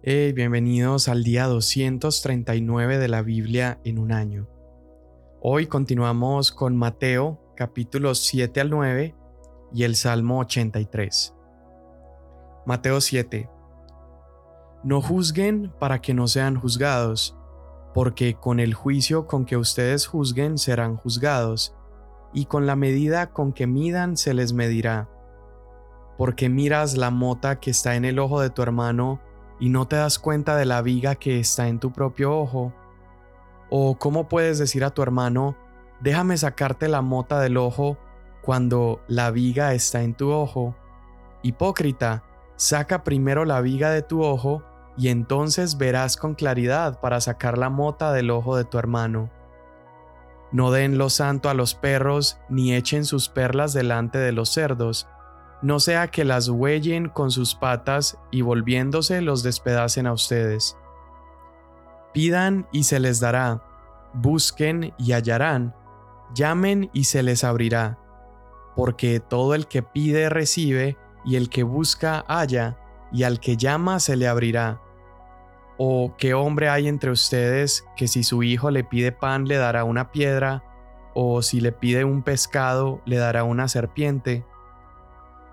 Bienvenidos al día 239 de la Biblia en un año. Hoy continuamos con Mateo capítulos 7 al 9 y el Salmo 83. Mateo 7. No juzguen para que no sean juzgados, porque con el juicio con que ustedes juzguen serán juzgados, y con la medida con que midan se les medirá. Porque miras la mota que está en el ojo de tu hermano, y no te das cuenta de la viga que está en tu propio ojo? ¿O cómo puedes decir a tu hermano, déjame sacarte la mota del ojo cuando la viga está en tu ojo? Hipócrita, saca primero la viga de tu ojo y entonces verás con claridad para sacar la mota del ojo de tu hermano. No den lo santo a los perros, ni echen sus perlas delante de los cerdos, no sea que las huellen con sus patas y volviéndose los despedacen a ustedes. Pidan y se les dará, busquen y hallarán, llamen y se les abrirá, porque todo el que pide recibe, y el que busca halla, y al que llama se le abrirá. ¿O qué hombre hay entre ustedes que si su hijo le pide pan le dará una piedra, o si le pide un pescado le dará una serpiente?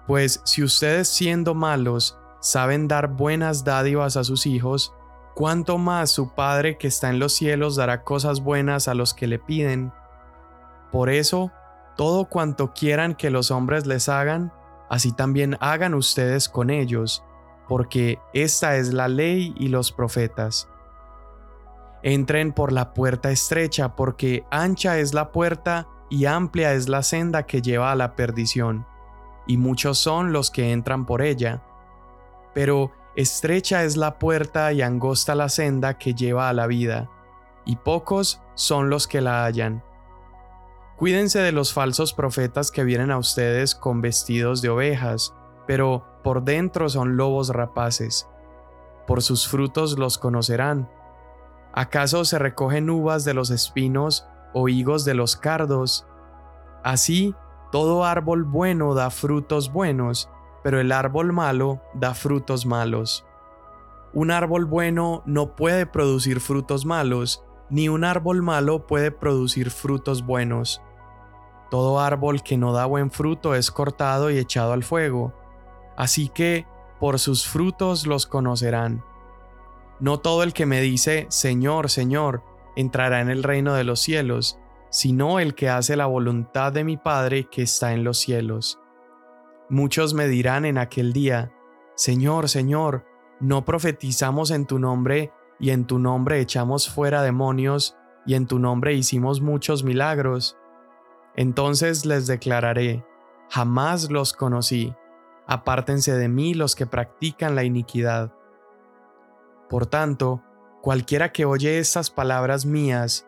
Pues si ustedes siendo malos saben dar buenas dádivas a sus hijos, ¿cuánto más su Padre que está en los cielos dará cosas buenas a los que le piden? Por eso, todo cuanto quieran que los hombres les hagan, así también hagan ustedes con ellos, porque esta es la ley y los profetas. Entren por la puerta estrecha, porque ancha es la puerta y amplia es la senda que lleva a la perdición y muchos son los que entran por ella. Pero estrecha es la puerta y angosta la senda que lleva a la vida, y pocos son los que la hallan. Cuídense de los falsos profetas que vienen a ustedes con vestidos de ovejas, pero por dentro son lobos rapaces. Por sus frutos los conocerán. ¿Acaso se recogen uvas de los espinos o higos de los cardos? Así todo árbol bueno da frutos buenos, pero el árbol malo da frutos malos. Un árbol bueno no puede producir frutos malos, ni un árbol malo puede producir frutos buenos. Todo árbol que no da buen fruto es cortado y echado al fuego. Así que por sus frutos los conocerán. No todo el que me dice, Señor, Señor, entrará en el reino de los cielos, sino el que hace la voluntad de mi Padre que está en los cielos. Muchos me dirán en aquel día, Señor, Señor, ¿no profetizamos en tu nombre y en tu nombre echamos fuera demonios y en tu nombre hicimos muchos milagros? Entonces les declararé, jamás los conocí, apártense de mí los que practican la iniquidad. Por tanto, cualquiera que oye estas palabras mías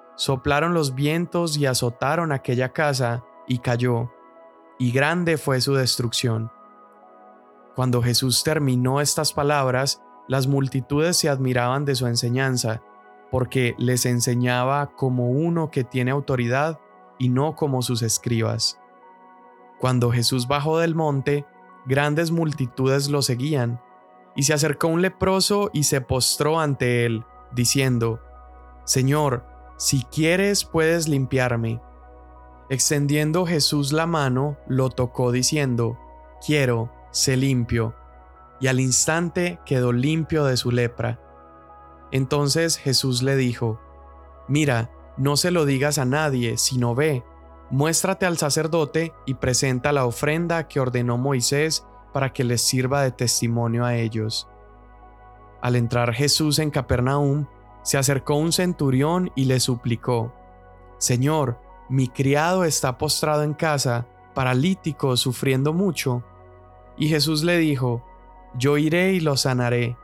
Soplaron los vientos y azotaron aquella casa, y cayó, y grande fue su destrucción. Cuando Jesús terminó estas palabras, las multitudes se admiraban de su enseñanza, porque les enseñaba como uno que tiene autoridad y no como sus escribas. Cuando Jesús bajó del monte, grandes multitudes lo seguían, y se acercó un leproso y se postró ante él, diciendo, Señor, si quieres puedes limpiarme. Extendiendo Jesús la mano, lo tocó diciendo, Quiero, sé limpio. Y al instante quedó limpio de su lepra. Entonces Jesús le dijo, Mira, no se lo digas a nadie, sino ve, muéstrate al sacerdote y presenta la ofrenda que ordenó Moisés para que les sirva de testimonio a ellos. Al entrar Jesús en Capernaum, se acercó un centurión y le suplicó, Señor, mi criado está postrado en casa, paralítico, sufriendo mucho. Y Jesús le dijo, Yo iré y lo sanaré.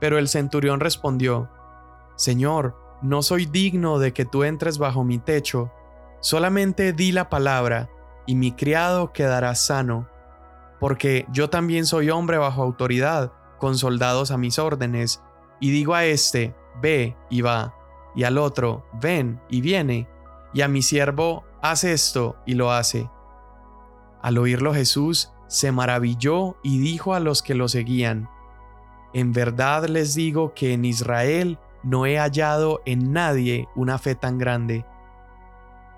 Pero el centurión respondió, Señor, no soy digno de que tú entres bajo mi techo, solamente di la palabra, y mi criado quedará sano, porque yo también soy hombre bajo autoridad, con soldados a mis órdenes, y digo a este, ve y va, y al otro, ven y viene, y a mi siervo, haz esto y lo hace. Al oírlo Jesús se maravilló y dijo a los que lo seguían, En verdad les digo que en Israel no he hallado en nadie una fe tan grande.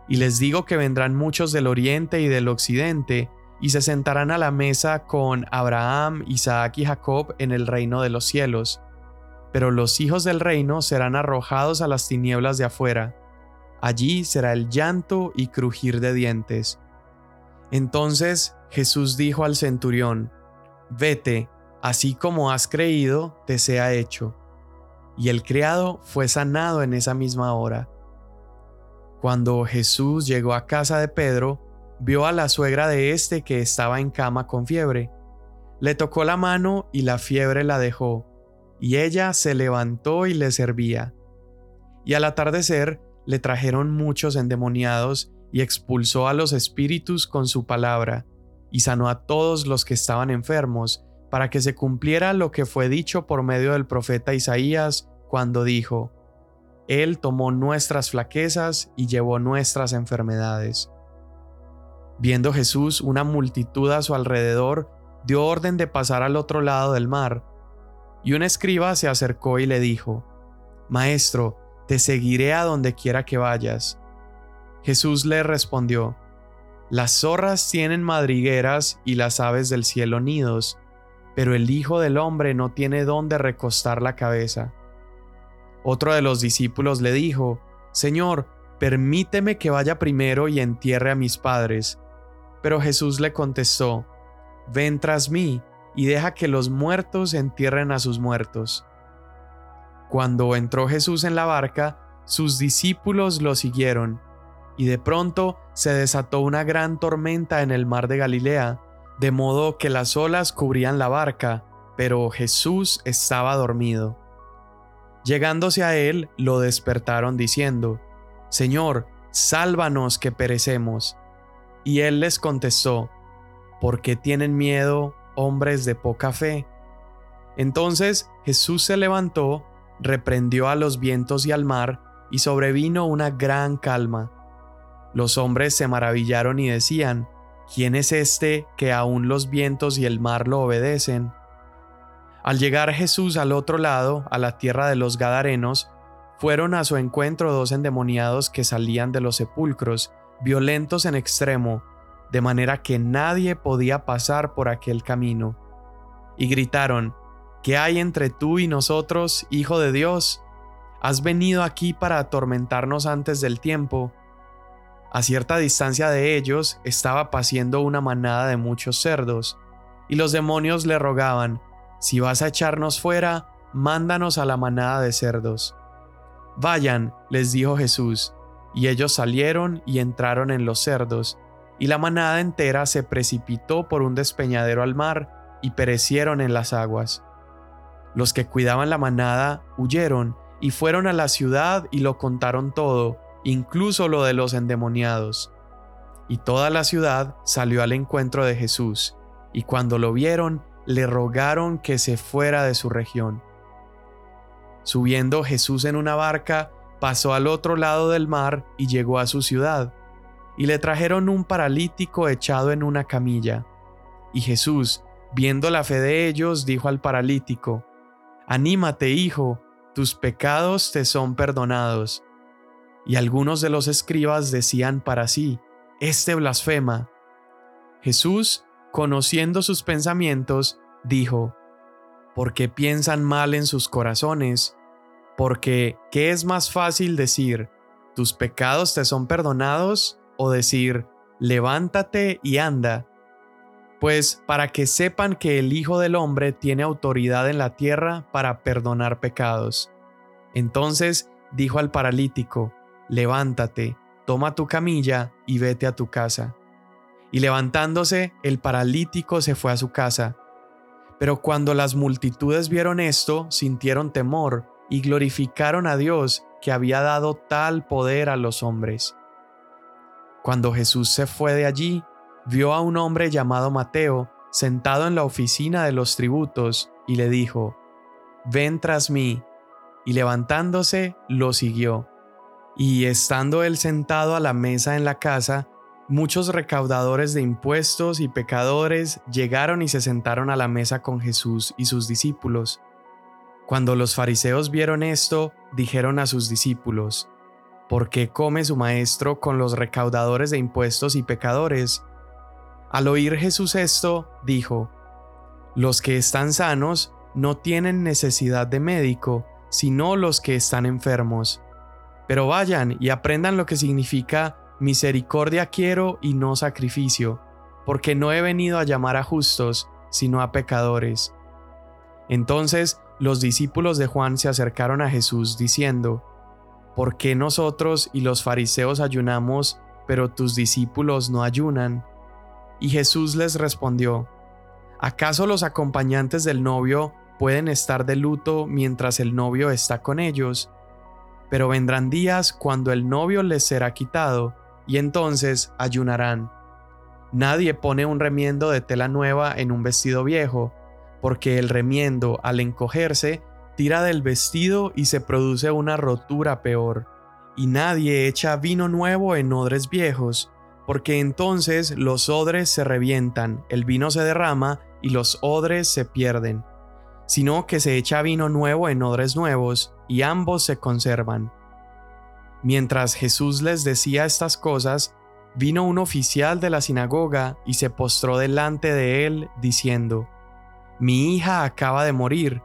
Y les digo que vendrán muchos del oriente y del occidente, y se sentarán a la mesa con Abraham, Isaac y Jacob en el reino de los cielos. Pero los hijos del reino serán arrojados a las tinieblas de afuera. Allí será el llanto y crujir de dientes. Entonces Jesús dijo al centurión, Vete, así como has creído, te sea hecho. Y el criado fue sanado en esa misma hora. Cuando Jesús llegó a casa de Pedro, vio a la suegra de éste que estaba en cama con fiebre. Le tocó la mano y la fiebre la dejó, y ella se levantó y le servía. Y al atardecer le trajeron muchos endemoniados y expulsó a los espíritus con su palabra, y sanó a todos los que estaban enfermos, para que se cumpliera lo que fue dicho por medio del profeta Isaías cuando dijo, Él tomó nuestras flaquezas y llevó nuestras enfermedades. Viendo Jesús una multitud a su alrededor, dio orden de pasar al otro lado del mar, y un escriba se acercó y le dijo, Maestro, te seguiré a donde quiera que vayas. Jesús le respondió, Las zorras tienen madrigueras y las aves del cielo nidos, pero el Hijo del Hombre no tiene dónde recostar la cabeza. Otro de los discípulos le dijo, Señor, permíteme que vaya primero y entierre a mis padres. Pero Jesús le contestó, Ven tras mí y deja que los muertos entierren a sus muertos. Cuando entró Jesús en la barca, sus discípulos lo siguieron, y de pronto se desató una gran tormenta en el mar de Galilea, de modo que las olas cubrían la barca, pero Jesús estaba dormido. Llegándose a él, lo despertaron diciendo, Señor, sálvanos que perecemos. Y él les contestó, ¿por qué tienen miedo, hombres de poca fe? Entonces Jesús se levantó, reprendió a los vientos y al mar, y sobrevino una gran calma. Los hombres se maravillaron y decían, ¿Quién es este que aún los vientos y el mar lo obedecen? Al llegar Jesús al otro lado, a la tierra de los Gadarenos, fueron a su encuentro dos endemoniados que salían de los sepulcros, violentos en extremo, de manera que nadie podía pasar por aquel camino. Y gritaron, ¿Qué hay entre tú y nosotros, Hijo de Dios? ¿Has venido aquí para atormentarnos antes del tiempo? A cierta distancia de ellos estaba paciendo una manada de muchos cerdos, y los demonios le rogaban, si vas a echarnos fuera, mándanos a la manada de cerdos. Vayan, les dijo Jesús, y ellos salieron y entraron en los cerdos, y la manada entera se precipitó por un despeñadero al mar, y perecieron en las aguas. Los que cuidaban la manada huyeron y fueron a la ciudad y lo contaron todo, incluso lo de los endemoniados. Y toda la ciudad salió al encuentro de Jesús, y cuando lo vieron, le rogaron que se fuera de su región. Subiendo Jesús en una barca, pasó al otro lado del mar y llegó a su ciudad, y le trajeron un paralítico echado en una camilla. Y Jesús, viendo la fe de ellos, dijo al paralítico, Anímate, hijo, tus pecados te son perdonados. Y algunos de los escribas decían para sí, Este blasfema. Jesús, conociendo sus pensamientos, dijo, Porque piensan mal en sus corazones, porque ¿qué es más fácil decir, tus pecados te son perdonados, o decir, levántate y anda? Pues para que sepan que el Hijo del Hombre tiene autoridad en la tierra para perdonar pecados. Entonces dijo al paralítico, levántate, toma tu camilla y vete a tu casa. Y levantándose, el paralítico se fue a su casa. Pero cuando las multitudes vieron esto, sintieron temor y glorificaron a Dios que había dado tal poder a los hombres. Cuando Jesús se fue de allí, vio a un hombre llamado Mateo sentado en la oficina de los tributos y le dijo, Ven tras mí. Y levantándose, lo siguió. Y estando él sentado a la mesa en la casa, muchos recaudadores de impuestos y pecadores llegaron y se sentaron a la mesa con Jesús y sus discípulos. Cuando los fariseos vieron esto, dijeron a sus discípulos, ¿Por qué come su maestro con los recaudadores de impuestos y pecadores? Al oír Jesús esto, dijo, Los que están sanos no tienen necesidad de médico, sino los que están enfermos. Pero vayan y aprendan lo que significa misericordia quiero y no sacrificio, porque no he venido a llamar a justos, sino a pecadores. Entonces los discípulos de Juan se acercaron a Jesús diciendo, ¿Por qué nosotros y los fariseos ayunamos, pero tus discípulos no ayunan? Y Jesús les respondió, ¿acaso los acompañantes del novio pueden estar de luto mientras el novio está con ellos? Pero vendrán días cuando el novio les será quitado, y entonces ayunarán. Nadie pone un remiendo de tela nueva en un vestido viejo, porque el remiendo, al encogerse, tira del vestido y se produce una rotura peor. Y nadie echa vino nuevo en odres viejos, porque entonces los odres se revientan, el vino se derrama y los odres se pierden, sino que se echa vino nuevo en odres nuevos, y ambos se conservan. Mientras Jesús les decía estas cosas, vino un oficial de la sinagoga y se postró delante de él, diciendo, Mi hija acaba de morir,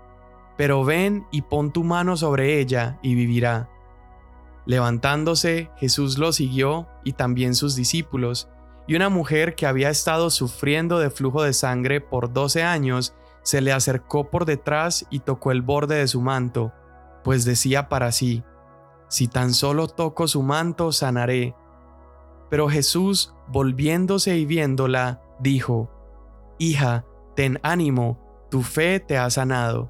pero ven y pon tu mano sobre ella y vivirá. Levantándose, Jesús lo siguió y también sus discípulos, y una mujer que había estado sufriendo de flujo de sangre por doce años se le acercó por detrás y tocó el borde de su manto, pues decía para sí, si tan solo toco su manto sanaré. Pero Jesús, volviéndose y viéndola, dijo, Hija, ten ánimo, tu fe te ha sanado.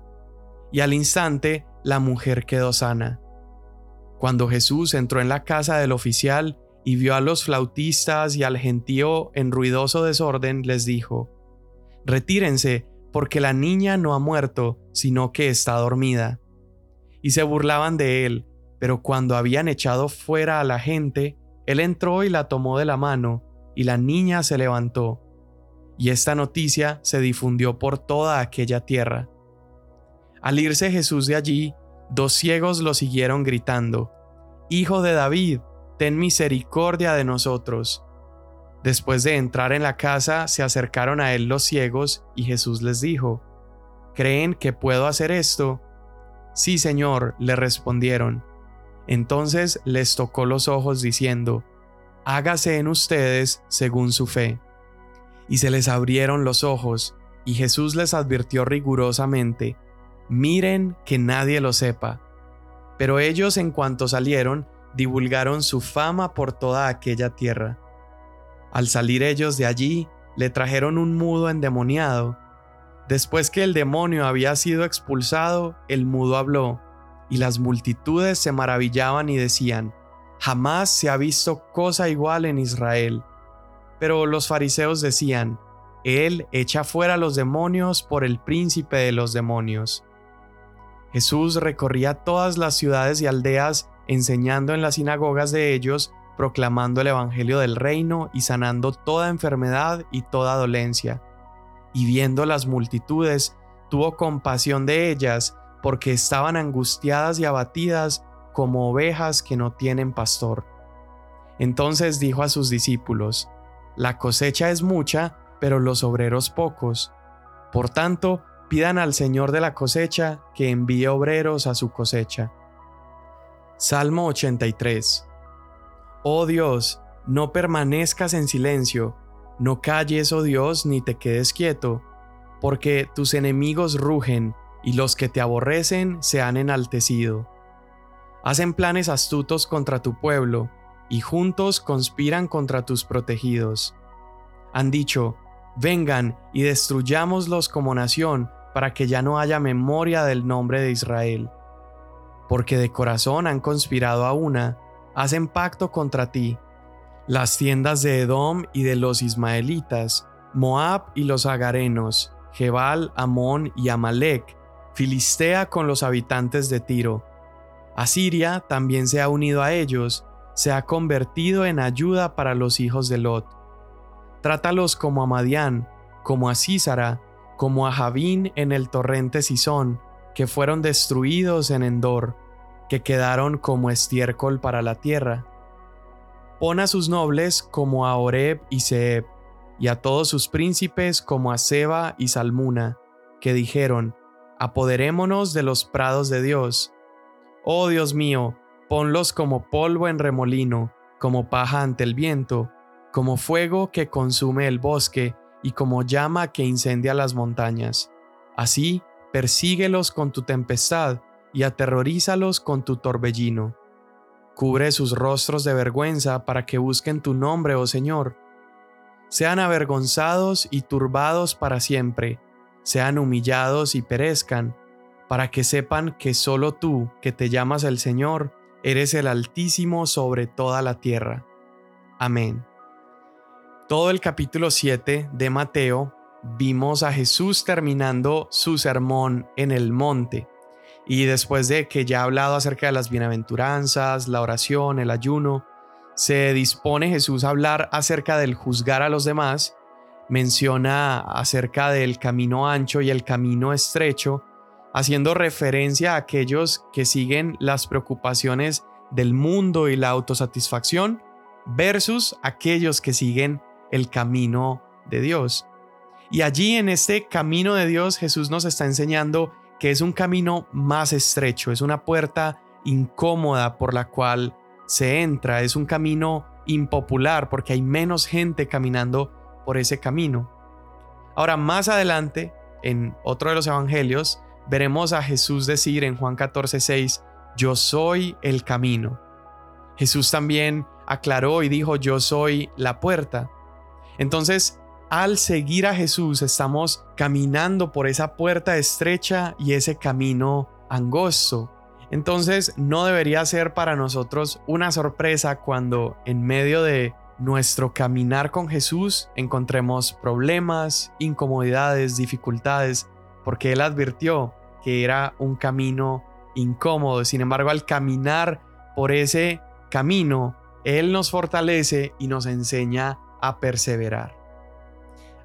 Y al instante la mujer quedó sana. Cuando Jesús entró en la casa del oficial y vio a los flautistas y al gentío en ruidoso desorden, les dijo, Retírense, porque la niña no ha muerto, sino que está dormida. Y se burlaban de él, pero cuando habían echado fuera a la gente, él entró y la tomó de la mano, y la niña se levantó. Y esta noticia se difundió por toda aquella tierra. Al irse Jesús de allí, Dos ciegos lo siguieron gritando, Hijo de David, ten misericordia de nosotros. Después de entrar en la casa, se acercaron a él los ciegos, y Jesús les dijo, ¿Creen que puedo hacer esto? Sí, Señor, le respondieron. Entonces les tocó los ojos diciendo, Hágase en ustedes según su fe. Y se les abrieron los ojos, y Jesús les advirtió rigurosamente, miren que nadie lo sepa. Pero ellos en cuanto salieron, divulgaron su fama por toda aquella tierra. Al salir ellos de allí, le trajeron un mudo endemoniado. Después que el demonio había sido expulsado, el mudo habló, y las multitudes se maravillaban y decían, jamás se ha visto cosa igual en Israel. Pero los fariseos decían, Él echa fuera los demonios por el príncipe de los demonios. Jesús recorría todas las ciudades y aldeas enseñando en las sinagogas de ellos, proclamando el Evangelio del reino y sanando toda enfermedad y toda dolencia. Y viendo las multitudes, tuvo compasión de ellas, porque estaban angustiadas y abatidas como ovejas que no tienen pastor. Entonces dijo a sus discípulos, La cosecha es mucha, pero los obreros pocos. Por tanto, pidan al Señor de la cosecha que envíe obreros a su cosecha. Salmo 83 Oh Dios, no permanezcas en silencio, no calles, oh Dios, ni te quedes quieto, porque tus enemigos rugen y los que te aborrecen se han enaltecido. Hacen planes astutos contra tu pueblo, y juntos conspiran contra tus protegidos. Han dicho, vengan y destruyámoslos como nación, para que ya no haya memoria del nombre de Israel. Porque de corazón han conspirado a una, hacen pacto contra ti. Las tiendas de Edom y de los ismaelitas, Moab y los agarenos, Jebal, Amón y Amalek, Filistea con los habitantes de Tiro. Asiria también se ha unido a ellos, se ha convertido en ayuda para los hijos de Lot. Trátalos como a Madián, como a Císara, como a Javín en el torrente Sison, que fueron destruidos en Endor, que quedaron como estiércol para la tierra. Pon a sus nobles como a Oreb y Seb, y a todos sus príncipes como a Seba y Salmuna, que dijeron, apoderémonos de los prados de Dios. Oh Dios mío, ponlos como polvo en remolino, como paja ante el viento, como fuego que consume el bosque y como llama que incendia las montañas. Así, persíguelos con tu tempestad y aterrorízalos con tu torbellino. Cubre sus rostros de vergüenza para que busquen tu nombre, oh Señor. Sean avergonzados y turbados para siempre, sean humillados y perezcan, para que sepan que solo tú, que te llamas el Señor, eres el Altísimo sobre toda la tierra. Amén. Todo el capítulo 7 de Mateo vimos a Jesús terminando su sermón en el monte. Y después de que ya ha hablado acerca de las bienaventuranzas, la oración, el ayuno, se dispone Jesús a hablar acerca del juzgar a los demás, menciona acerca del camino ancho y el camino estrecho, haciendo referencia a aquellos que siguen las preocupaciones del mundo y la autosatisfacción versus aquellos que siguen el camino de Dios. Y allí en este camino de Dios Jesús nos está enseñando que es un camino más estrecho, es una puerta incómoda por la cual se entra, es un camino impopular porque hay menos gente caminando por ese camino. Ahora, más adelante, en otro de los evangelios, veremos a Jesús decir en Juan 14:6, yo soy el camino. Jesús también aclaró y dijo, yo soy la puerta. Entonces, al seguir a Jesús estamos caminando por esa puerta estrecha y ese camino angosto. Entonces no debería ser para nosotros una sorpresa cuando en medio de nuestro caminar con Jesús encontremos problemas, incomodidades, dificultades, porque Él advirtió que era un camino incómodo. Sin embargo, al caminar por ese camino, Él nos fortalece y nos enseña a perseverar.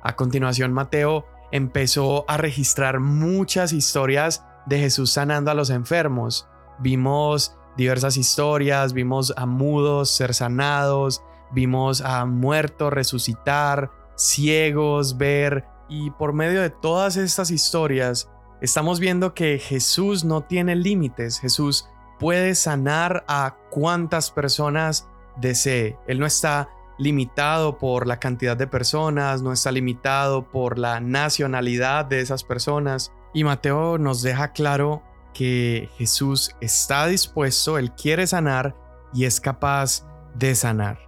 A continuación, Mateo empezó a registrar muchas historias de Jesús sanando a los enfermos. Vimos diversas historias, vimos a mudos ser sanados, vimos a muertos resucitar, ciegos ver, y por medio de todas estas historias estamos viendo que Jesús no tiene límites, Jesús puede sanar a cuantas personas desee, Él no está limitado por la cantidad de personas, no está limitado por la nacionalidad de esas personas. Y Mateo nos deja claro que Jesús está dispuesto, Él quiere sanar y es capaz de sanar.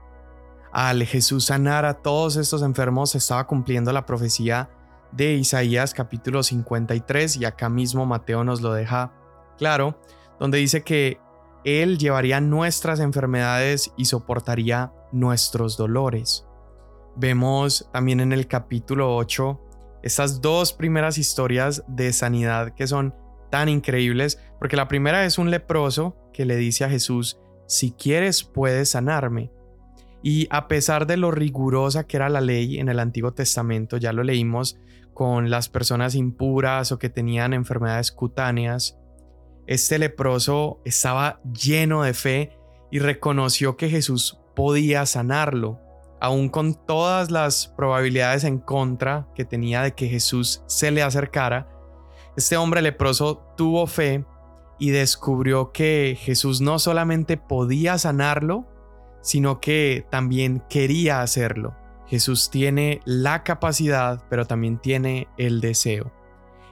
Al Jesús sanar a todos estos enfermos estaba cumpliendo la profecía de Isaías capítulo 53 y acá mismo Mateo nos lo deja claro, donde dice que Él llevaría nuestras enfermedades y soportaría nuestros dolores. Vemos también en el capítulo 8 estas dos primeras historias de sanidad que son tan increíbles, porque la primera es un leproso que le dice a Jesús, si quieres puedes sanarme. Y a pesar de lo rigurosa que era la ley en el Antiguo Testamento, ya lo leímos con las personas impuras o que tenían enfermedades cutáneas, este leproso estaba lleno de fe y reconoció que Jesús podía sanarlo, aun con todas las probabilidades en contra que tenía de que Jesús se le acercara. Este hombre leproso tuvo fe y descubrió que Jesús no solamente podía sanarlo, sino que también quería hacerlo. Jesús tiene la capacidad, pero también tiene el deseo.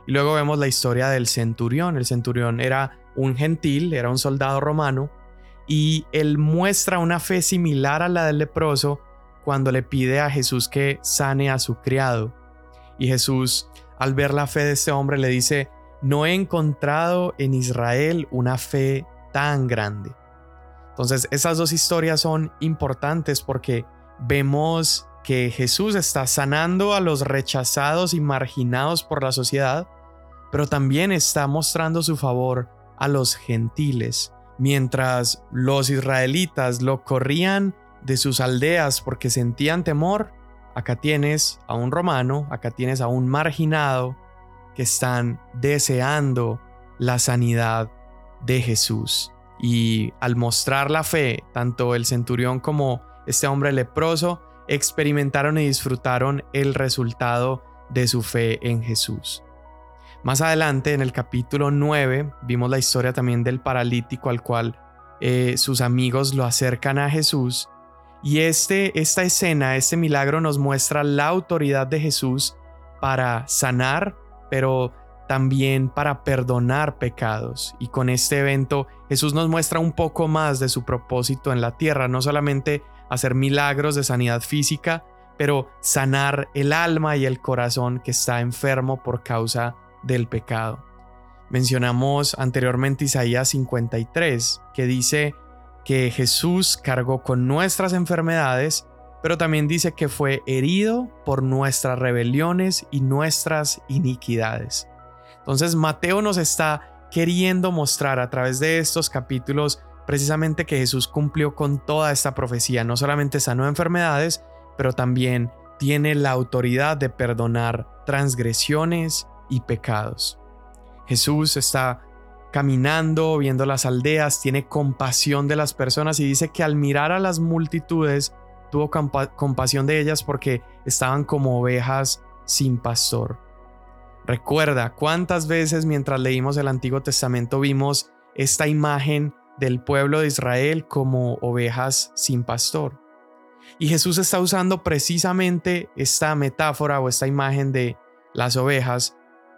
Y luego vemos la historia del centurión. El centurión era un gentil, era un soldado romano, y él muestra una fe similar a la del leproso cuando le pide a Jesús que sane a su criado. Y Jesús, al ver la fe de este hombre, le dice, no he encontrado en Israel una fe tan grande. Entonces, esas dos historias son importantes porque vemos que Jesús está sanando a los rechazados y marginados por la sociedad, pero también está mostrando su favor a los gentiles. Mientras los israelitas lo corrían de sus aldeas porque sentían temor, acá tienes a un romano, acá tienes a un marginado que están deseando la sanidad de Jesús. Y al mostrar la fe, tanto el centurión como este hombre leproso experimentaron y disfrutaron el resultado de su fe en Jesús. Más adelante, en el capítulo 9, vimos la historia también del paralítico al cual eh, sus amigos lo acercan a Jesús. Y este, esta escena, este milagro nos muestra la autoridad de Jesús para sanar, pero también para perdonar pecados. Y con este evento Jesús nos muestra un poco más de su propósito en la tierra, no solamente hacer milagros de sanidad física, pero sanar el alma y el corazón que está enfermo por causa del pecado. Mencionamos anteriormente Isaías 53, que dice que Jesús cargó con nuestras enfermedades, pero también dice que fue herido por nuestras rebeliones y nuestras iniquidades. Entonces Mateo nos está queriendo mostrar a través de estos capítulos precisamente que Jesús cumplió con toda esta profecía, no solamente sanó enfermedades, pero también tiene la autoridad de perdonar transgresiones y pecados. Jesús está caminando, viendo las aldeas, tiene compasión de las personas y dice que al mirar a las multitudes tuvo compasión de ellas porque estaban como ovejas sin pastor. Recuerda cuántas veces mientras leímos el Antiguo Testamento vimos esta imagen del pueblo de Israel como ovejas sin pastor. Y Jesús está usando precisamente esta metáfora o esta imagen de las ovejas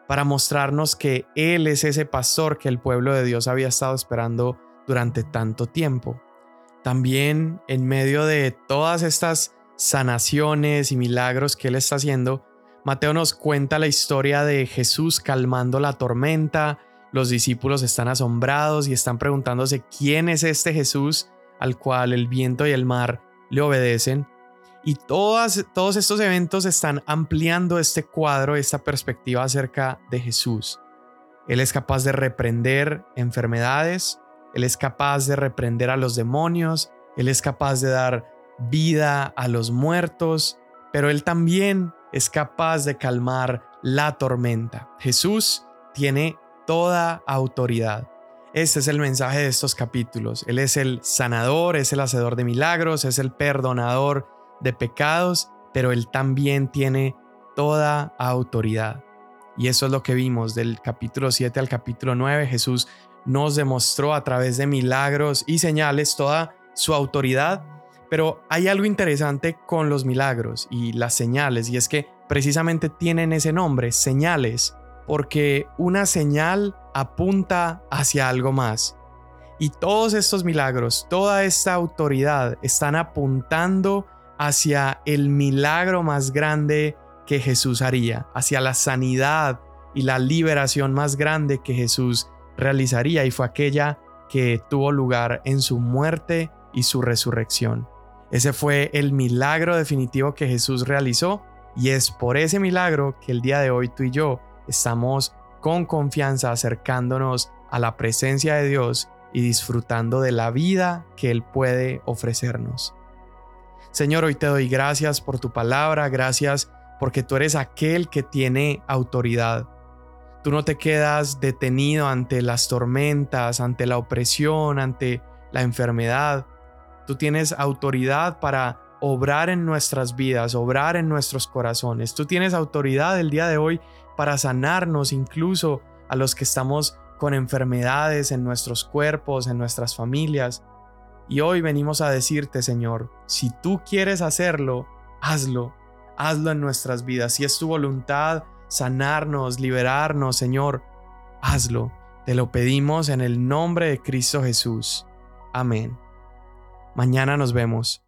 para mostrarnos que Él es ese pastor que el pueblo de Dios había estado esperando durante tanto tiempo. También en medio de todas estas sanaciones y milagros que Él está haciendo, Mateo nos cuenta la historia de Jesús calmando la tormenta, los discípulos están asombrados y están preguntándose quién es este Jesús al cual el viento y el mar le obedecen. Y todas, todos estos eventos están ampliando este cuadro, esta perspectiva acerca de Jesús. Él es capaz de reprender enfermedades, Él es capaz de reprender a los demonios, Él es capaz de dar vida a los muertos, pero Él también es capaz de calmar la tormenta. Jesús tiene toda autoridad. Este es el mensaje de estos capítulos. Él es el sanador, es el hacedor de milagros, es el perdonador de pecados, pero Él también tiene toda autoridad. Y eso es lo que vimos del capítulo 7 al capítulo 9. Jesús nos demostró a través de milagros y señales toda su autoridad pero hay algo interesante con los milagros y las señales, y es que precisamente tienen ese nombre, señales, porque una señal apunta hacia algo más. Y todos estos milagros, toda esta autoridad están apuntando hacia el milagro más grande que Jesús haría, hacia la sanidad y la liberación más grande que Jesús realizaría y fue aquella que tuvo lugar en su muerte y su resurrección. Ese fue el milagro definitivo que Jesús realizó y es por ese milagro que el día de hoy tú y yo estamos con confianza acercándonos a la presencia de Dios y disfrutando de la vida que Él puede ofrecernos. Señor, hoy te doy gracias por tu palabra, gracias porque tú eres aquel que tiene autoridad. Tú no te quedas detenido ante las tormentas, ante la opresión, ante la enfermedad. Tú tienes autoridad para obrar en nuestras vidas, obrar en nuestros corazones. Tú tienes autoridad el día de hoy para sanarnos incluso a los que estamos con enfermedades en nuestros cuerpos, en nuestras familias. Y hoy venimos a decirte, Señor, si tú quieres hacerlo, hazlo, hazlo en nuestras vidas. Si es tu voluntad sanarnos, liberarnos, Señor, hazlo. Te lo pedimos en el nombre de Cristo Jesús. Amén. Mañana nos vemos.